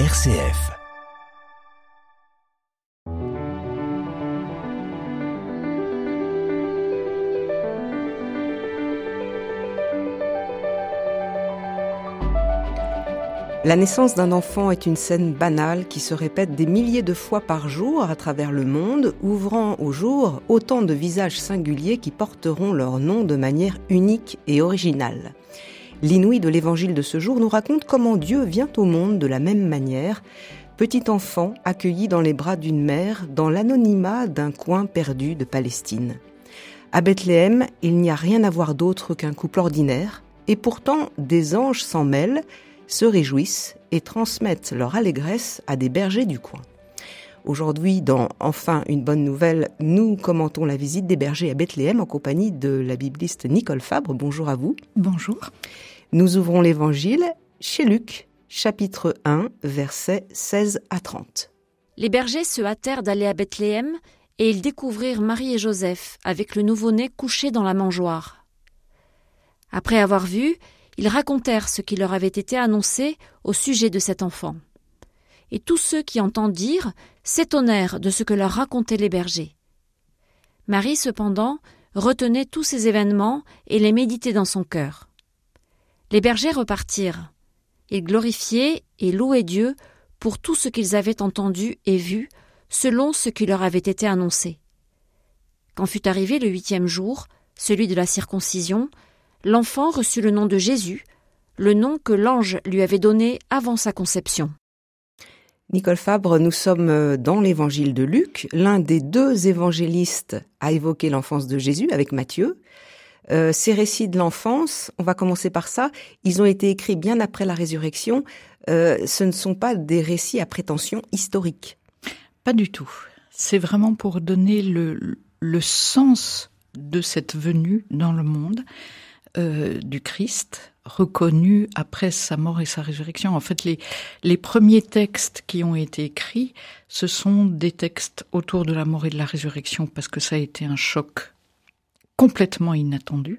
RCF. La naissance d'un enfant est une scène banale qui se répète des milliers de fois par jour à travers le monde, ouvrant au jour autant de visages singuliers qui porteront leur nom de manière unique et originale. L'inouï de l'évangile de ce jour nous raconte comment Dieu vient au monde de la même manière, petit enfant accueilli dans les bras d'une mère dans l'anonymat d'un coin perdu de Palestine. À Bethléem, il n'y a rien à voir d'autre qu'un couple ordinaire, et pourtant des anges s'en mêlent, se réjouissent et transmettent leur allégresse à des bergers du coin. Aujourd'hui, dans Enfin une bonne nouvelle, nous commentons la visite des bergers à Bethléem en compagnie de la bibliste Nicole Fabre. Bonjour à vous. Bonjour. Nous ouvrons l'évangile chez Luc, chapitre 1, versets 16 à 30. Les bergers se hâtèrent d'aller à Bethléem et ils découvrirent Marie et Joseph avec le nouveau-né couché dans la mangeoire. Après avoir vu, ils racontèrent ce qui leur avait été annoncé au sujet de cet enfant. Et tous ceux qui entendirent s'étonnèrent de ce que leur racontaient les bergers. Marie, cependant, retenait tous ces événements et les méditait dans son cœur. Les bergers repartirent. Ils glorifiaient et louaient Dieu pour tout ce qu'ils avaient entendu et vu, selon ce qui leur avait été annoncé. Quand fut arrivé le huitième jour, celui de la circoncision, l'enfant reçut le nom de Jésus, le nom que l'ange lui avait donné avant sa conception. Nicole Fabre, nous sommes dans l'évangile de Luc. L'un des deux évangélistes a évoqué l'enfance de Jésus avec Matthieu. Euh, ces récits de l'enfance, on va commencer par ça, ils ont été écrits bien après la résurrection. Euh, ce ne sont pas des récits à prétention historique. Pas du tout. C'est vraiment pour donner le, le sens de cette venue dans le monde. Euh, du Christ, reconnu après sa mort et sa résurrection. En fait, les, les premiers textes qui ont été écrits, ce sont des textes autour de la mort et de la résurrection, parce que ça a été un choc complètement inattendu.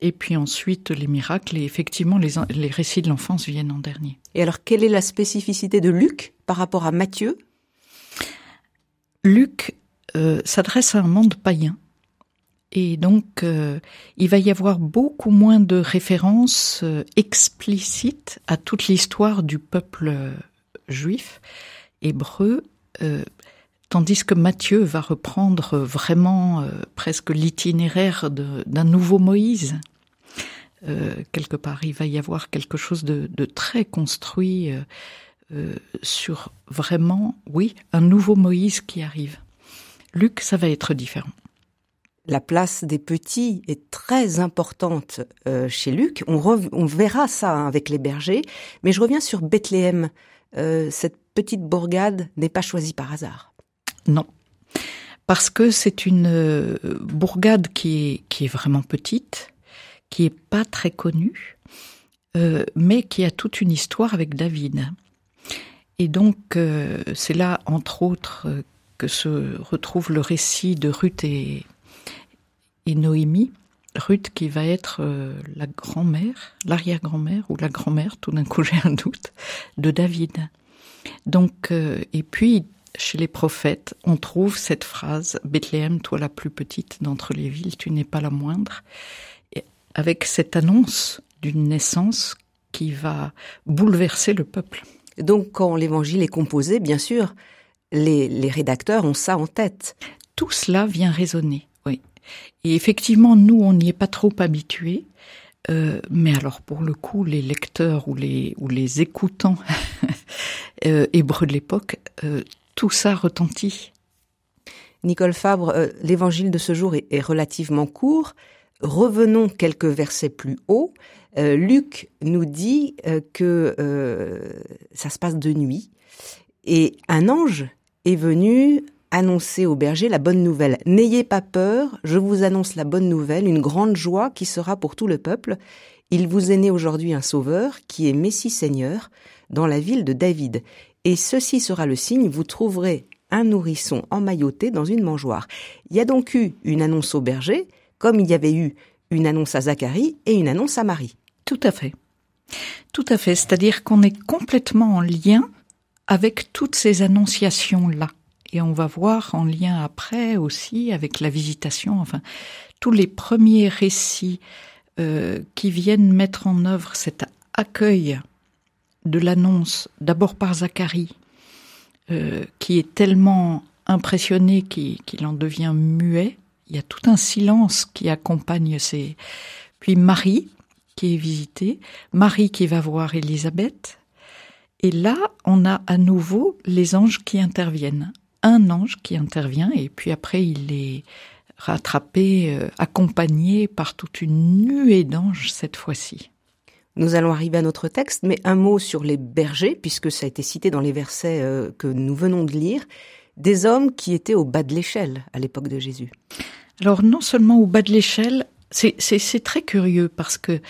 Et puis ensuite, les miracles, et effectivement, les, les récits de l'enfance viennent en dernier. Et alors, quelle est la spécificité de Luc par rapport à Matthieu? Luc euh, s'adresse à un monde païen et donc, euh, il va y avoir beaucoup moins de références euh, explicites à toute l'histoire du peuple juif hébreu, tandis que Matthieu va reprendre vraiment presque l'itinéraire d'un nouveau Moïse. quelque part, il va y avoir quelque chose de, de très construit sur vraiment, oui, un nouveau Moïse qui arrive. Luc, ça va être différent la place des petits est très importante euh, chez Luc. On, verra ça avec les bergers. Mais je reviens sur Bethléem. Euh, cette petite bourgade n'est pas choisie par hasard. Non. Parce que c'est une euh, bourgade qui est, vraiment petite, qui est pas très connue, mais qui a toute une histoire avec David. Et donc, c'est là, entre autres, que se retrouve le récit de Ruth et, Noémie, Ruth qui va être euh, la grand-mère, l'arrière-grand-mère ou la grand-mère, tout d'un coup j'ai un doute, de David. Donc, euh, et puis chez les prophètes, on trouve cette phrase Bethléem, toi la plus petite d'entre les villes, tu n'es pas la moindre, avec cette annonce d'une naissance qui va bouleverser le peuple. Donc, quand l'évangile est composé, bien sûr, les, les rédacteurs ont ça en tête. Tout cela vient résonner. Et effectivement, nous, on n'y est pas trop habitués. Euh, mais alors, pour le coup, les lecteurs ou les, ou les écoutants euh, hébreux de l'époque, euh, tout ça retentit. Nicole Fabre, euh, l'évangile de ce jour est, relativement court. Revenons quelques versets plus haut. Euh, Luc nous dit euh, que ça se passe de nuit et un ange est venu annoncer au berger la bonne nouvelle. N'ayez pas peur, je vous annonce la bonne nouvelle, une grande joie qui sera pour tout le peuple. Il vous est né aujourd'hui un sauveur qui est Messie Seigneur dans la ville de David. Et ceci sera le signe, vous trouverez un nourrisson emmailloté dans une mangeoire. Il y a donc eu une annonce au berger, comme il y avait eu une annonce à Zacharie et une annonce à Marie. Tout à fait. Tout à fait. C'est-à-dire qu'on est complètement en lien avec toutes ces annonciations-là. Et on va voir en lien après aussi avec la visitation, enfin, tous les premiers récits euh, qui viennent mettre en œuvre cet accueil de l'annonce, d'abord par Zacharie, euh, qui est tellement impressionné qu'il en devient muet. Il y a tout un silence qui accompagne ces. Puis Marie, qui est visitée, Marie qui va voir Élisabeth. Et là, on a à nouveau les anges qui interviennent. Un ange qui intervient, et puis après, il est rattrapé, euh, accompagné par toute une nuée d'anges cette fois-ci. Nous allons arriver à notre texte, mais un mot sur les bergers, puisque ça a été cité dans les versets euh, que nous venons de lire, des hommes qui étaient au bas de l'échelle à l'époque de Jésus. Alors non seulement au bas de l'échelle, c'est très curieux parce que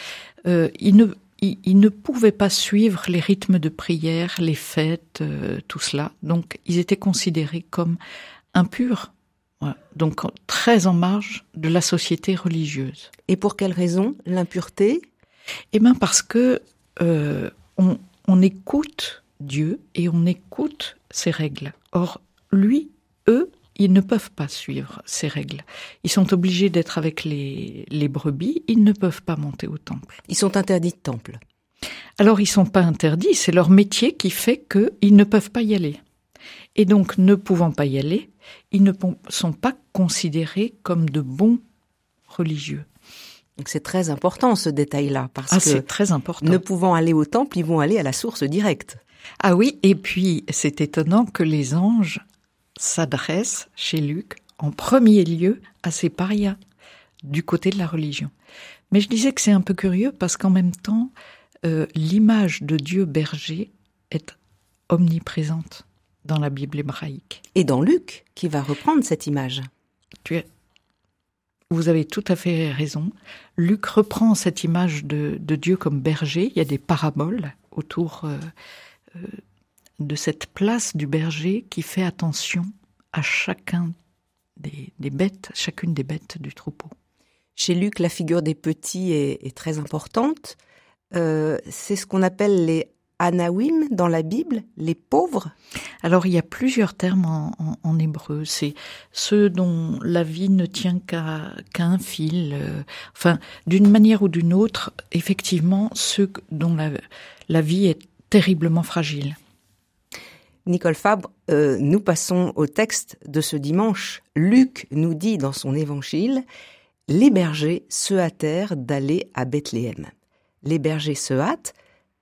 euh, ils ne ils, ne pouvaient pas suivre les rythmes de prière, les fêtes, tout cela. Donc ils étaient considérés comme impurs donc très en marge de la société religieuse. Et pour quelle raison? L'impureté? Eh bien parce que euh, on, on écoute Dieu et on écoute ses règles. Or, lui, eux, ils ne peuvent pas suivre ces règles. Ils sont obligés d'être avec les, les brebis, ils ne peuvent pas monter au temple. Ils sont interdits de temple. Alors ils sont pas interdits, c'est leur métier qui fait qu'ils ne peuvent pas y aller. Et donc, ne pouvant pas y aller, ils ne sont pas considérés comme de bons religieux. C'est très important ce détail-là parce ah, que c'est très important. Ne pouvant aller au temple, ils vont aller à la source directe. Ah oui, et puis c'est étonnant que les anges s'adressent chez Luc en premier lieu à ces parias du côté de la religion. Mais je disais que c'est un peu curieux parce qu'en même temps, euh, l'image de Dieu berger est omniprésente dans la Bible hébraïque. Et dans Luc, qui va reprendre cette image. Tu Vous avez tout à fait raison. Luc reprend cette image de, Dieu comme berger. Il y a des paraboles autour euh, euh, de cette place du berger qui fait attention à chacun des, bêtes, chacune des bêtes du troupeau. Chez Luc, la figure des petits est, très importante. Euh, c'est ce qu'on appelle les Anawim dans la Bible, les pauvres Alors il y a plusieurs termes en, hébreu. C'est ceux dont la vie ne tient qu'à un fil. Euh, enfin, d'une manière ou d'une autre, effectivement, ceux dont la, vie est terriblement fragile. Nicole Fabre, euh, nous passons au texte de ce dimanche. Luc nous dit dans son évangile Les bergers se hâtèrent d'aller à Bethléem. Les bergers se hâtent,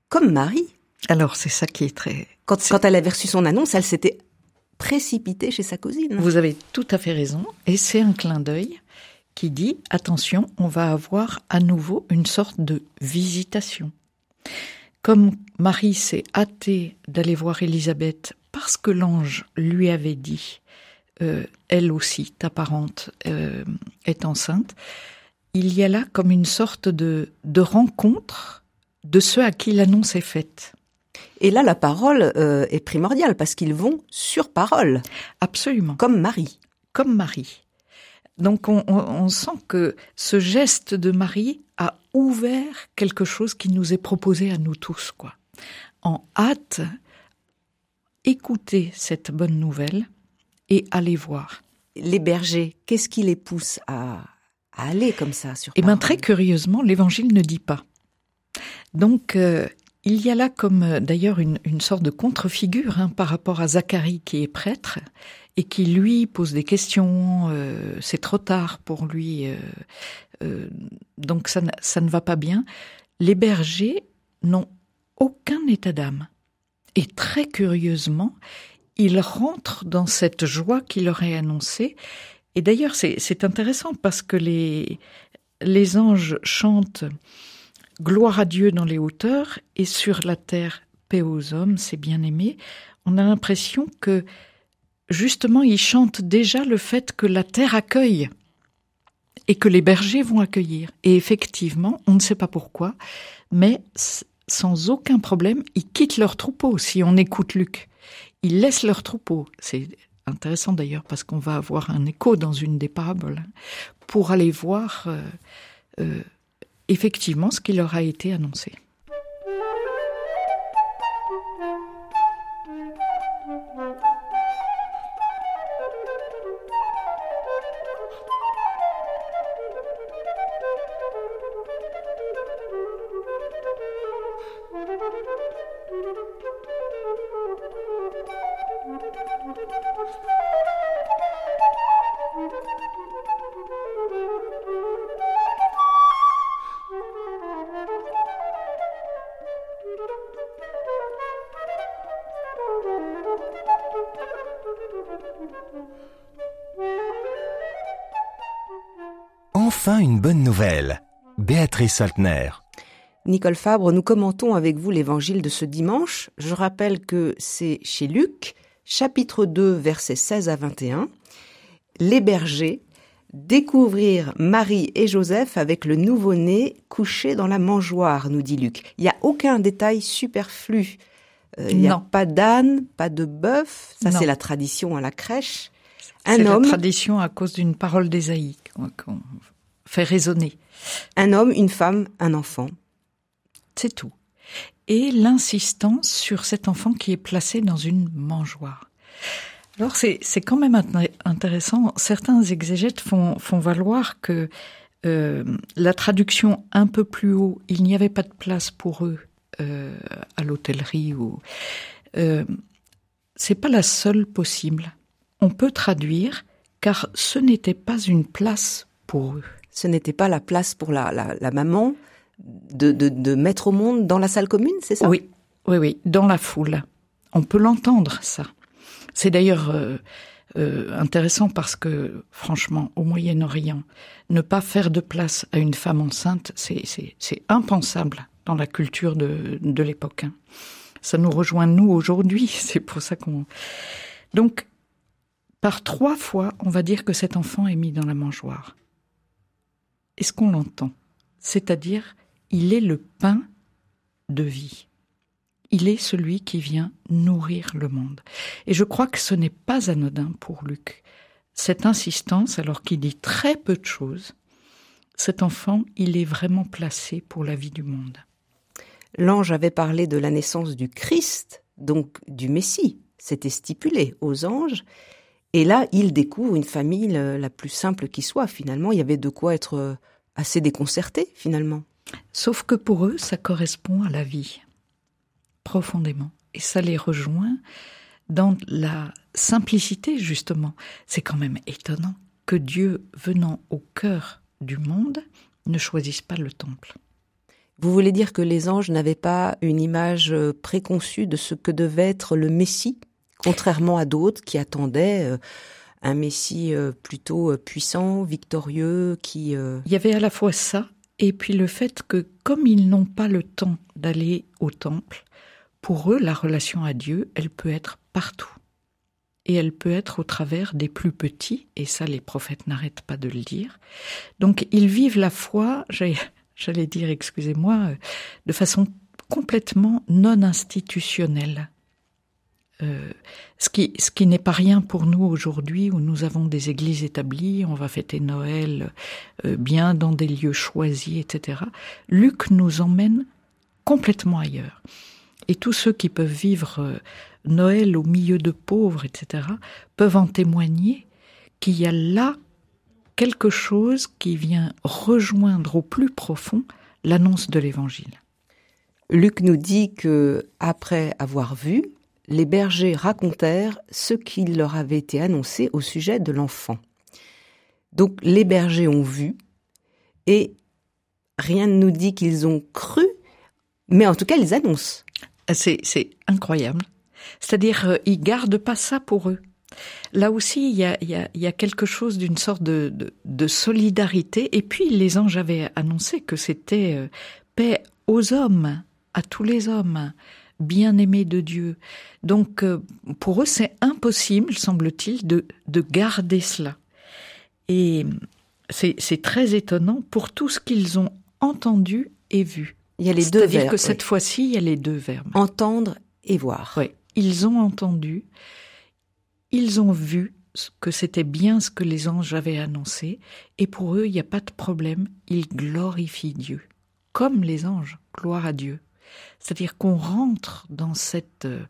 comme Marie, alors c'est ça qui est très... Quand, quand elle avait reçu son annonce, elle s'était précipitée chez sa cousine. Vous avez tout à fait raison. Et c'est un clin d'œil qui dit, attention, on va avoir à nouveau une sorte de visitation. Comme Marie s'est hâtée d'aller voir Élisabeth parce que l'ange lui avait dit, euh, elle aussi, ta parente, euh, est enceinte, il y a là comme une sorte de, de rencontre de ceux à qui l'annonce est faite. Et là, la parole euh, est primordiale parce qu'ils vont sur parole. Absolument. Comme Marie. Comme Marie. Donc on, sent que ce geste de Marie a ouvert quelque chose qui nous est proposé à nous tous, quoi. En hâte, écouter cette bonne nouvelle et aller voir. Les bergers, qu'est-ce qui les pousse à, aller comme ça sur Eh bien, très curieusement, l'Évangile ne dit pas. Donc, euh, il y a là comme euh, d'ailleurs une, sorte de contre-figure hein, par rapport à Zacharie qui est prêtre et qui lui pose des questions. Euh, c'est trop tard pour lui, euh, donc ça, ça ne va pas bien. Les bergers n'ont aucun état d'âme. Et très curieusement, ils rentrent dans cette joie qui leur est annoncée. Et d'ailleurs, c'est intéressant parce que les, les anges chantent gloire à Dieu dans les hauteurs et sur la terre paix aux hommes, c'est bien aimé, on a l'impression que justement ils chantent déjà le fait que la terre accueille et que les bergers vont accueillir. Et effectivement, on ne sait pas pourquoi, mais sans aucun problème, ils quittent leur troupeau si on écoute Luc. Ils laissent leur troupeau. C'est intéressant d'ailleurs parce qu'on va avoir un écho dans une des paraboles pour aller voir euh, euh, effectivement ce qui leur a été annoncé. Enfin une bonne nouvelle. Béatrice Saltner. Nicole Fabre, nous commentons avec vous l'évangile de ce dimanche. Je rappelle que c'est chez Luc, chapitre 2, versets 16 à 21. Les bergers, découvrir Marie et Joseph avec le nouveau-né couché dans la mangeoire, nous dit Luc. Il n'y a aucun détail superflu. Euh, il n'y a pas d'âne, pas de bœuf. Ça, c'est la tradition à la crèche. Un homme. la tradition à cause d'une parole d'Ésaïe fait résonner. Un homme, une femme, un enfant. C'est tout. Et l'insistance sur cet enfant qui est placé dans une mangeoire. Alors c'est quand même intéressant. Certains exégètes font, font valoir que euh, la traduction un peu plus haut, il n'y avait pas de place pour eux euh, à l'hôtellerie ou euh, c'est pas la seule possible. On peut traduire car ce n'était pas une place pour eux. Ce n'était pas la place pour la, la, maman de, de, mettre au monde dans la salle commune, c'est ça? Oui, oui, oui, dans la foule. On peut l'entendre, ça. C'est d'ailleurs euh, euh, intéressant parce que, franchement, au Moyen-Orient, ne pas faire de place à une femme enceinte, c'est impensable dans la culture de, de l'époque. Hein. Ça nous rejoint, nous, aujourd'hui. C'est pour ça qu'on... Donc, par trois fois, on va dire que cet enfant est mis dans la mangeoire. Est-ce qu'on l'entend? C'est-à-dire, il est le pain de vie il est celui qui vient nourrir le monde. Et je crois que ce n'est pas anodin pour Luc. Cette insistance, alors qu'il dit très peu de choses, cet enfant, il est vraiment placé pour la vie du monde. L'ange avait parlé de la naissance du Christ, donc du Messie. C'était stipulé aux anges. Et là, il découvre une famille la plus simple qui soit. Finalement, il y avait de quoi être assez déconcerté, finalement. Sauf que pour eux, ça correspond à la vie profondément. Et ça les rejoint dans la simplicité, justement. C'est quand même étonnant que Dieu, venant au cœur du monde, ne choisisse pas le temple. Vous voulez dire que les anges n'avaient pas une image euh, préconçue de ce que devait être le Messie, contrairement à d'autres qui attendaient euh, un Messie euh, plutôt puissant, victorieux, qui... Il y avait à la fois ça, et puis le fait que comme ils n'ont pas le temps d'aller au temple, pour eux, la relation à Dieu, elle peut être partout. Et elle peut être au travers des plus petits, et ça les prophètes n'arrêtent pas de le dire. Donc ils vivent la foi, j'allais dire, excusez-moi, euh, de façon complètement non institutionnelle. Euh, ce qui, n'est pas rien pour nous aujourd'hui où nous avons des églises établies, on va fêter Noël euh, bien dans des lieux choisis, etc. Luc nous emmène complètement ailleurs. Et tous ceux qui peuvent vivre euh, Noël au milieu de pauvres, etc., peuvent en témoigner qu'il y a là quelque chose qui vient rejoindre au plus profond l'annonce de l'Évangile. Luc nous dit que, après avoir vu, les bergers racontèrent ce qui leur avait été annoncé au sujet de l'enfant. Donc les bergers ont vu, et rien ne nous dit qu'ils ont cru, mais en tout cas ils annoncent. C'est incroyable. C'est-à-dire, euh, ils gardent pas ça pour eux. Là aussi, il y a, quelque chose d'une sorte de, de, de, solidarité. Et puis, les anges avaient annoncé que c'était euh, paix aux hommes, à tous les hommes, bien-aimés de Dieu. Donc, euh, pour eux, c'est impossible, semble-t-il, de, de garder cela. Et c'est très étonnant pour tout ce qu'ils ont entendu et vu. Il y a les deux verbes. C'est-à-dire que cette fois-ci, il y a les deux verbes. Entendre et voir. Oui. Ils ont entendu, ils ont vu que c'était bien ce que les anges avaient annoncé, et pour eux, il n'y a pas de problème, ils glorifient Dieu. Comme les anges, gloire à Dieu. C'est-à-dire qu'on rentre dans cette euh,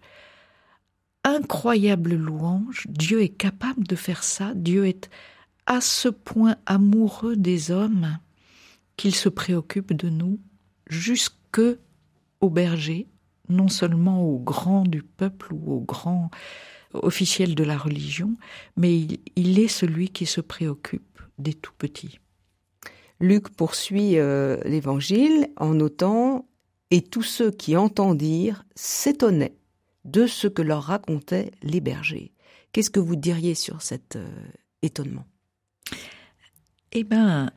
incroyable louange, Dieu est capable de faire ça, Dieu est à ce point amoureux des hommes qu'il se préoccupe de nous jusque au berger, non seulement aux grands du peuple ou aux grands officiels de la religion, mais il, est celui qui se préoccupe des tout petits. Luc poursuit euh, l'évangile en notant Et tous ceux qui entendirent s'étonnaient de ce que leur racontaient les bergers. Qu'est-ce que vous diriez sur cet euh, étonnement? Eh bien,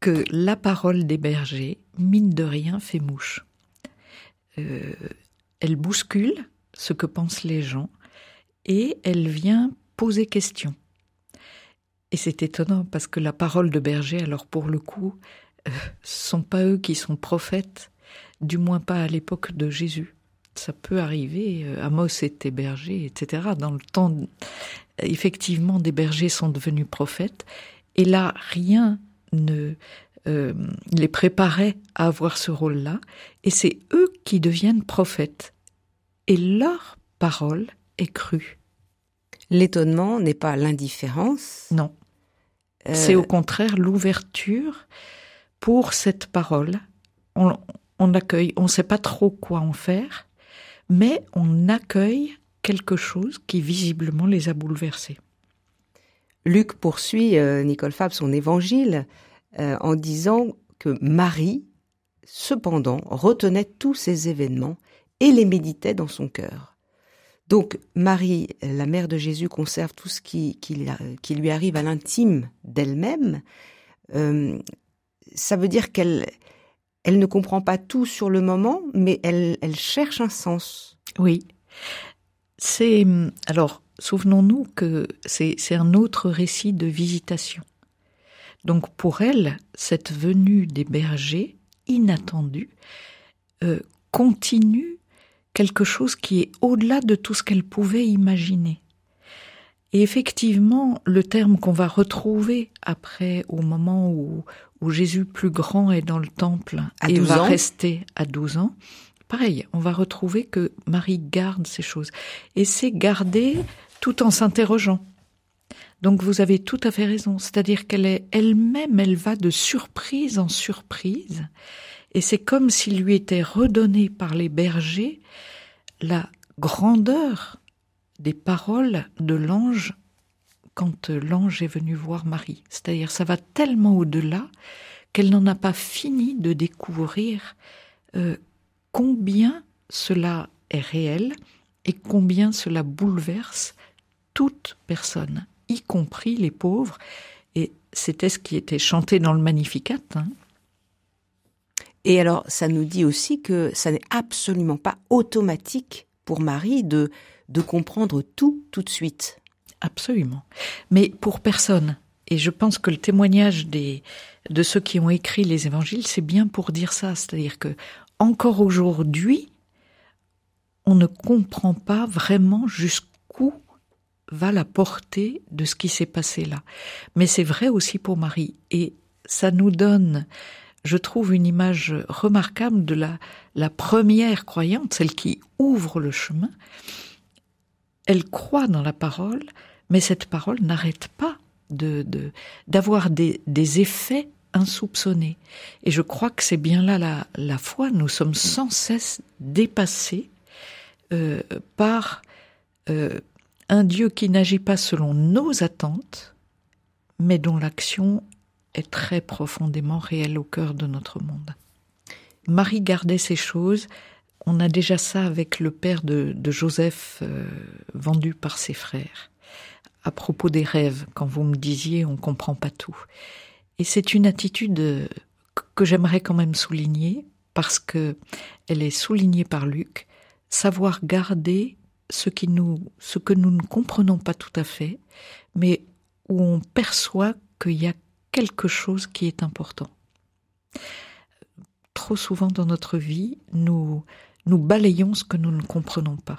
que la parole des bergers, mine de rien, fait mouche. Euh, elle bouscule ce que pensent les gens et elle vient poser question. Et c'est étonnant parce que la parole de berger, alors pour le coup, euh, sont pas eux qui sont prophètes, du moins pas à l'époque de Jésus. Ça peut arriver, euh, Amos était berger, etc. Dans le temps, effectivement, des bergers sont devenus prophètes. Et là, rien ne euh, les préparait à avoir ce rôle-là. Et c'est eux qui deviennent prophètes. Et leur parole est crue. L'étonnement n'est pas l'indifférence. Non. Euh, c'est au contraire l'ouverture pour cette parole. On, on accueille, on ne sait pas trop quoi en faire, mais on accueille quelque chose qui visiblement les a bouleversés. Luc poursuit, euh, Nicole Fab, son évangile euh, en disant que Marie, cependant, retenait tous ces événements et les méditait dans son cœur. Donc Marie, la mère de Jésus, conserve tout ce qui, lui arrive à l'intime d'elle-même. Euh, ça veut dire qu'elle elle ne comprend pas tout sur le moment, mais elle, elle cherche un sens. Oui. C'est alors souvenons-nous que c'est un autre récit de visitation. Donc pour elle, cette venue des bergers inattendue euh, continue quelque chose qui est au-delà de tout ce qu'elle pouvait imaginer. Et effectivement, le terme qu'on va retrouver après, au moment où, où Jésus plus grand est dans le temple et va rester à 12 ans, pareil, on va retrouver que Marie garde ces choses. Et c'est garder tout en s'interrogeant. Donc vous avez tout à fait raison, c'est-à-dire qu'elle est elle-même, elle va de surprise en surprise, et c'est comme s'il lui était redonné par les bergers la grandeur des paroles de l'ange quand l'ange est venu voir Marie. C'est-à-dire ça va tellement au-delà qu'elle n'en a pas fini de découvrir euh, combien cela est réel et combien cela bouleverse toute personne y compris les pauvres. Et c'était ce qui était chanté dans le Magnificat. Hein. Et alors, ça nous dit aussi que ça n'est absolument pas automatique pour Marie de, de comprendre tout tout de suite. Absolument. Mais pour personne. Et je pense que le témoignage des, de ceux qui ont écrit les évangiles, c'est bien pour dire ça. C'est-à-dire que, encore aujourd'hui, on ne comprend pas vraiment jusqu'où va la portée de ce qui s'est passé là. Mais c'est vrai aussi pour Marie. Et ça nous donne, je trouve, une image remarquable de la, la première croyante, celle qui ouvre le chemin. Elle croit dans la parole, mais cette parole n'arrête pas de d'avoir des, des effets insoupçonnés. Et je crois que c'est bien là la, la foi. Nous sommes sans cesse dépassés euh, par euh, un Dieu qui n'agit pas selon nos attentes, mais dont l'action est très profondément réelle au cœur de notre monde. Marie gardait ces choses. On a déjà ça avec le père de, Joseph euh, vendu par ses frères. À propos des rêves, quand vous me disiez on comprend pas tout. Et c'est une attitude euh, que j'aimerais quand même souligner parce que elle est soulignée par Luc, savoir garder ce, qui nous, ce que nous ne comprenons pas tout à fait, mais où on perçoit qu'il y a quelque chose qui est important. Trop souvent dans notre vie, nous, nous balayons ce que nous ne comprenons pas.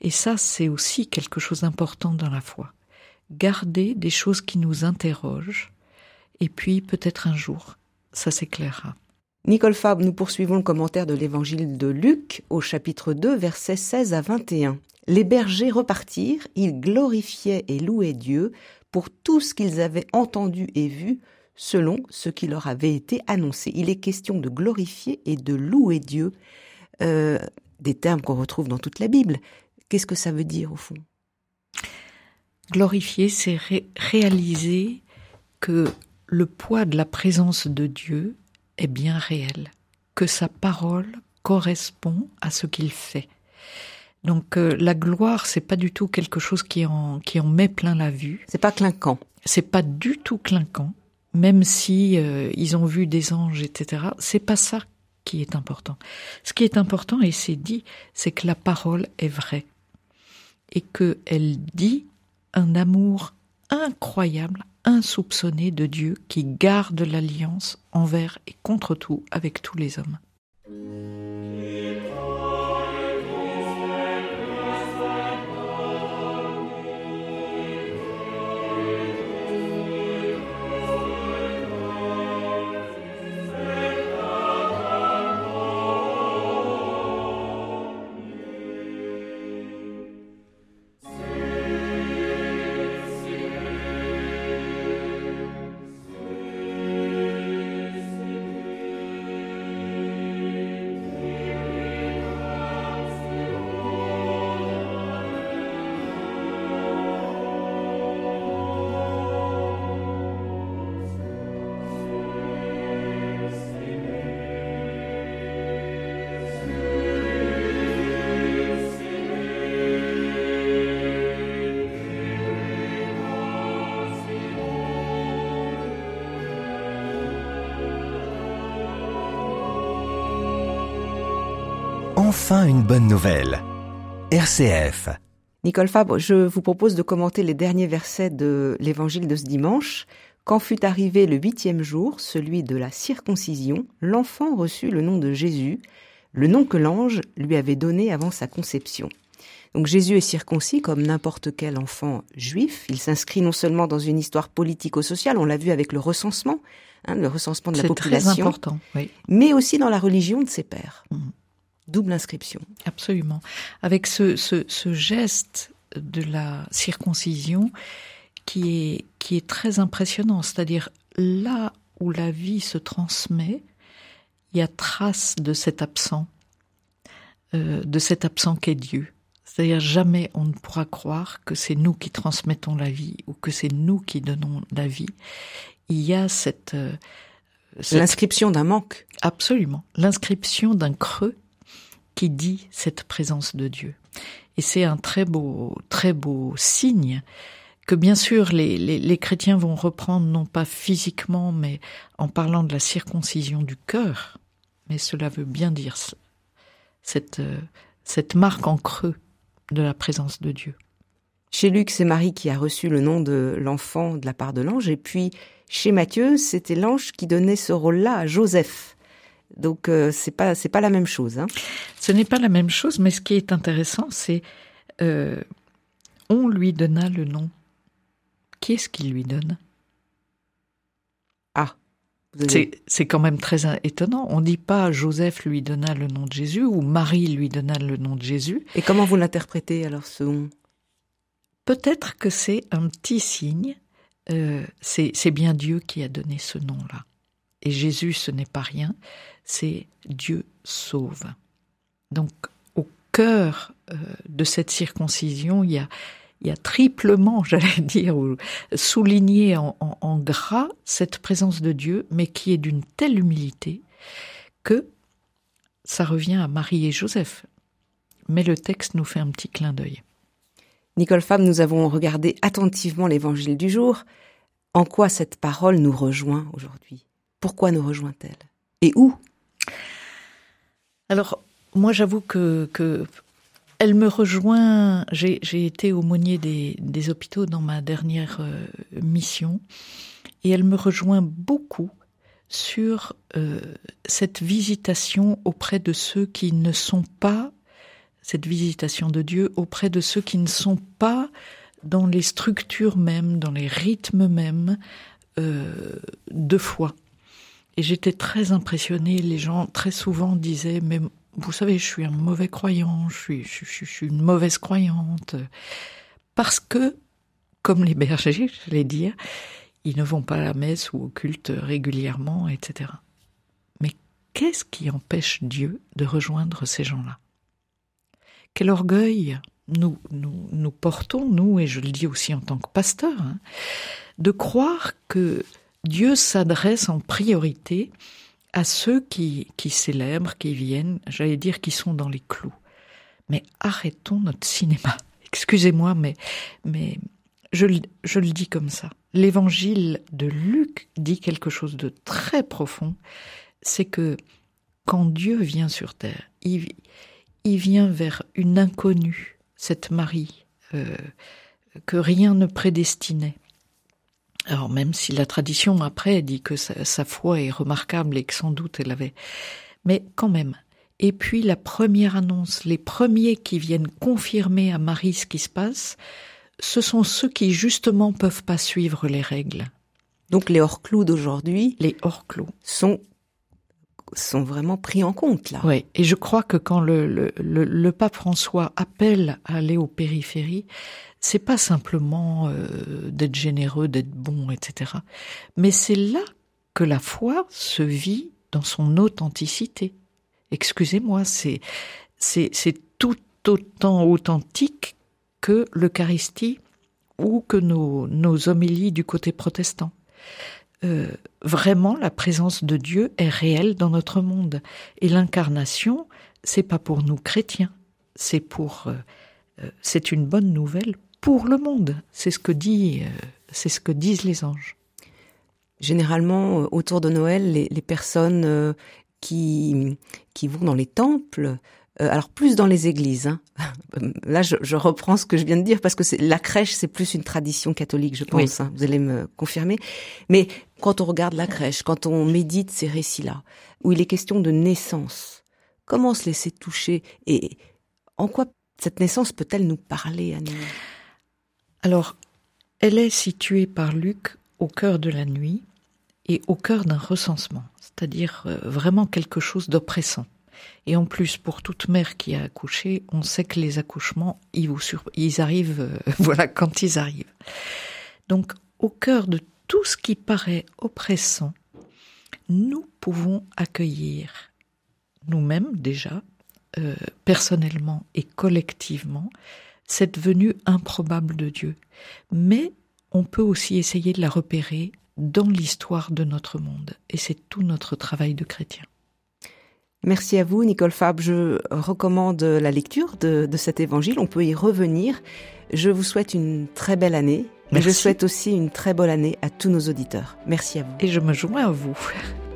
Et ça, c'est aussi quelque chose d'important dans la foi. Garder des choses qui nous interrogent, et puis peut-être un jour, ça s'éclairera. Nicole Fab, nous poursuivons le commentaire de l'évangile de Luc au chapitre 2, versets 16 à 21. Les bergers repartirent, ils glorifiaient et louaient Dieu pour tout ce qu'ils avaient entendu et vu selon ce qui leur avait été annoncé. Il est question de glorifier et de louer Dieu. Euh, des termes qu'on retrouve dans toute la Bible. Qu'est-ce que ça veut dire au fond? Glorifier, c'est réaliser que le poids de la présence de Dieu est bien réel, que sa parole correspond à ce qu'il fait. Donc euh, la gloire, c'est pas du tout quelque chose qui en qui en met plein la vue. C'est pas clinquant. C'est pas du tout clinquant, même si euh, ils ont vu des anges, etc. C'est pas ça est important. Ce qui est important, et c'est dit, c'est que la parole est vraie et que elle dit un amour incroyable, insoupçonné de Dieu qui garde l'alliance envers et contre tout avec tous les hommes. Enfin une bonne nouvelle. RCF. Nicole Fabre, je vous propose de commenter les derniers versets de l'évangile de ce dimanche. Quand fut arrivé le huitième jour, celui de la circoncision, l'enfant reçut le nom de Jésus, le nom que l'ange lui avait donné avant sa conception. Donc Jésus est circoncis comme n'importe quel enfant juif. Il s'inscrit non seulement dans une histoire politico-sociale, on l'a vu avec le recensement, hein, le recensement de la population, très important, mais aussi dans la religion de ses pères. Mmh double inscription. Absolument. Avec ce, ce, ce, geste de la circoncision qui est, qui est très impressionnant, c'est-à-dire là où la vie se transmet, il y a trace de cet absent, euh, de cet absent qu'est Dieu. C'est-à-dire jamais on ne pourra croire que c'est nous qui transmettons la vie ou que c'est nous qui donnons la vie. Il y a cette, euh, cette... l'inscription d'un manque. Absolument, l'inscription d'un creux qui dit cette présence de Dieu. Et c'est un très beau, très beau signe que bien sûr les, les, chrétiens vont reprendre non pas physiquement, mais en parlant de la circoncision du cœur. Mais cela veut bien dire cette, cette marque en creux de la présence de Dieu. Chez Luc, c'est Marie qui a reçu le nom de l'enfant de la part de l'ange, et puis chez Matthieu, c'était l'ange qui donnait ce rôle-là à Joseph. Donc euh, c'est pas c'est pas la même chose. Hein. Ce n'est pas la même chose, mais ce qui est intéressant, c'est euh, on lui donna le nom. Qui est-ce qui lui donne? Ah. C'est quand même très étonnant. On ne dit pas Joseph lui donna le nom de Jésus ou Marie lui donna le nom de Jésus. Et comment vous l'interprétez alors ce nom? Peut-être que c'est un petit signe. Euh, c'est bien Dieu qui a donné ce nom-là. Et Jésus, ce n'est pas rien, c'est Dieu sauve. Donc, au cœur euh, de cette circoncision, il y a, il y a triplement, j'allais dire, souligné en, en, gras cette présence de Dieu, mais qui est d'une telle humilité que ça revient à Marie et Joseph. Mais le texte nous fait un petit clin d'œil. Nicole Femme, nous avons regardé attentivement l'évangile du jour. En quoi cette parole nous rejoint aujourd'hui? Pourquoi nous rejoint-elle? Et où? Alors, moi j'avoue que, elle me rejoint. J'ai été aumônier des, des hôpitaux dans ma dernière euh, mission et elle me rejoint beaucoup sur euh, cette visitation auprès de ceux qui ne sont pas, cette visitation de Dieu auprès de ceux qui ne sont pas dans les structures mêmes, dans les rythmes mêmes euh, de foi. Et j'étais très impressionnée. Les gens très souvent disaient, mais vous savez, je suis un mauvais croyant, je suis, une mauvaise croyante. Parce que, comme les bergers, j'allais dire, ils ne vont pas à la messe ou au culte régulièrement, etc. Mais qu'est-ce qui empêche Dieu de rejoindre ces gens-là? Quel orgueil nous, nous, nous portons, nous, et je le dis aussi en tant que pasteur, hein, de croire que Dieu s'adresse en priorité à ceux qui, célèbrent, qui viennent, j'allais dire, qui sont dans les clous. Mais arrêtons notre cinéma. Excusez-moi, mais, mais je, je le dis comme ça. L'évangile de Luc dit quelque chose de très profond. C'est que quand Dieu vient sur terre, il, il vient vers une inconnue, cette Marie, euh, que rien ne prédestinait. Alors même si la tradition après dit que sa, sa, foi est remarquable et que sans doute elle avait, mais quand même. Et puis la première annonce, les premiers qui viennent confirmer à Marie ce qui se passe, ce sont ceux qui justement peuvent pas suivre les règles. Donc les hors-clous d'aujourd'hui, les hors-clous sont sont vraiment pris en compte là. Oui, et je crois que quand le, le, le, le pape François appelle à aller aux périphéries, c'est pas simplement euh, d'être généreux, d'être bon, etc. Mais c'est là que la foi se vit dans son authenticité. Excusez-moi, c'est tout autant authentique que l'Eucharistie ou que nos, homélies du côté protestant. Euh, vraiment, la présence de Dieu est réelle dans notre monde. Et l'incarnation, c'est pas pour nous chrétiens, c'est pour, euh, c'est une bonne nouvelle pour le monde. C'est ce que dit, euh, c'est ce que disent les anges. Généralement, euh, autour de Noël, les, les personnes euh, qui qui vont dans les temples alors plus dans les églises. Hein. Là, je, je, reprends ce que je viens de dire parce que la crèche, c'est plus une tradition catholique, je pense. Oui. Hein, vous allez me confirmer. Mais quand on regarde la crèche, quand on médite ces récits-là, où il est question de naissance, comment se laisser toucher et en quoi cette naissance peut-elle nous parler à nous Alors, elle est située par Luc au cœur de la nuit et au cœur d'un recensement, c'est-à-dire euh, vraiment quelque chose d'oppressant. Et en plus, pour toute mère qui a accouché, on sait que les accouchements, ils, arrivent, euh, voilà, quand ils arrivent. Donc, au cœur de tout ce qui paraît oppressant, nous pouvons accueillir nous-mêmes déjà, euh, personnellement et collectivement, cette venue improbable de Dieu. Mais on peut aussi essayer de la repérer dans l'histoire de notre monde. Et c'est tout notre travail de chrétien. Merci à vous, Nicole Fab. Je recommande la lecture de, de, cet évangile. On peut y revenir. Je vous souhaite une très belle année. Merci. Et je souhaite aussi une très bonne année à tous nos auditeurs. Merci à vous. Et je me joins à vous.